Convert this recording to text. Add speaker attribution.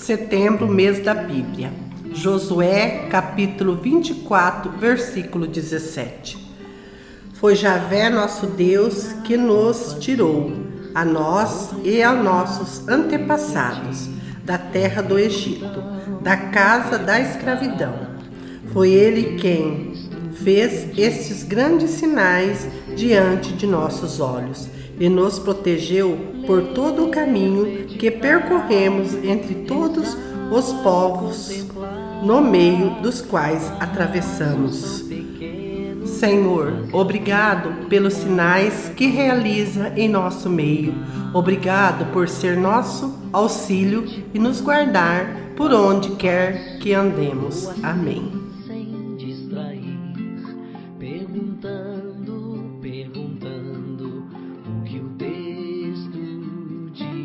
Speaker 1: Setembro, mês da Bíblia. Josué, capítulo 24, versículo 17. Foi Javé nosso Deus que nos tirou, a nós e aos nossos antepassados, da terra do Egito, da casa da escravidão. Foi Ele quem fez estes grandes sinais diante de nossos olhos e nos protegeu por todo o caminho que percorremos entre todos os povos no meio dos quais atravessamos. Senhor, obrigado pelos sinais que realiza em nosso meio. Obrigado por ser nosso auxílio e nos guardar por onde quer que andemos. Amém.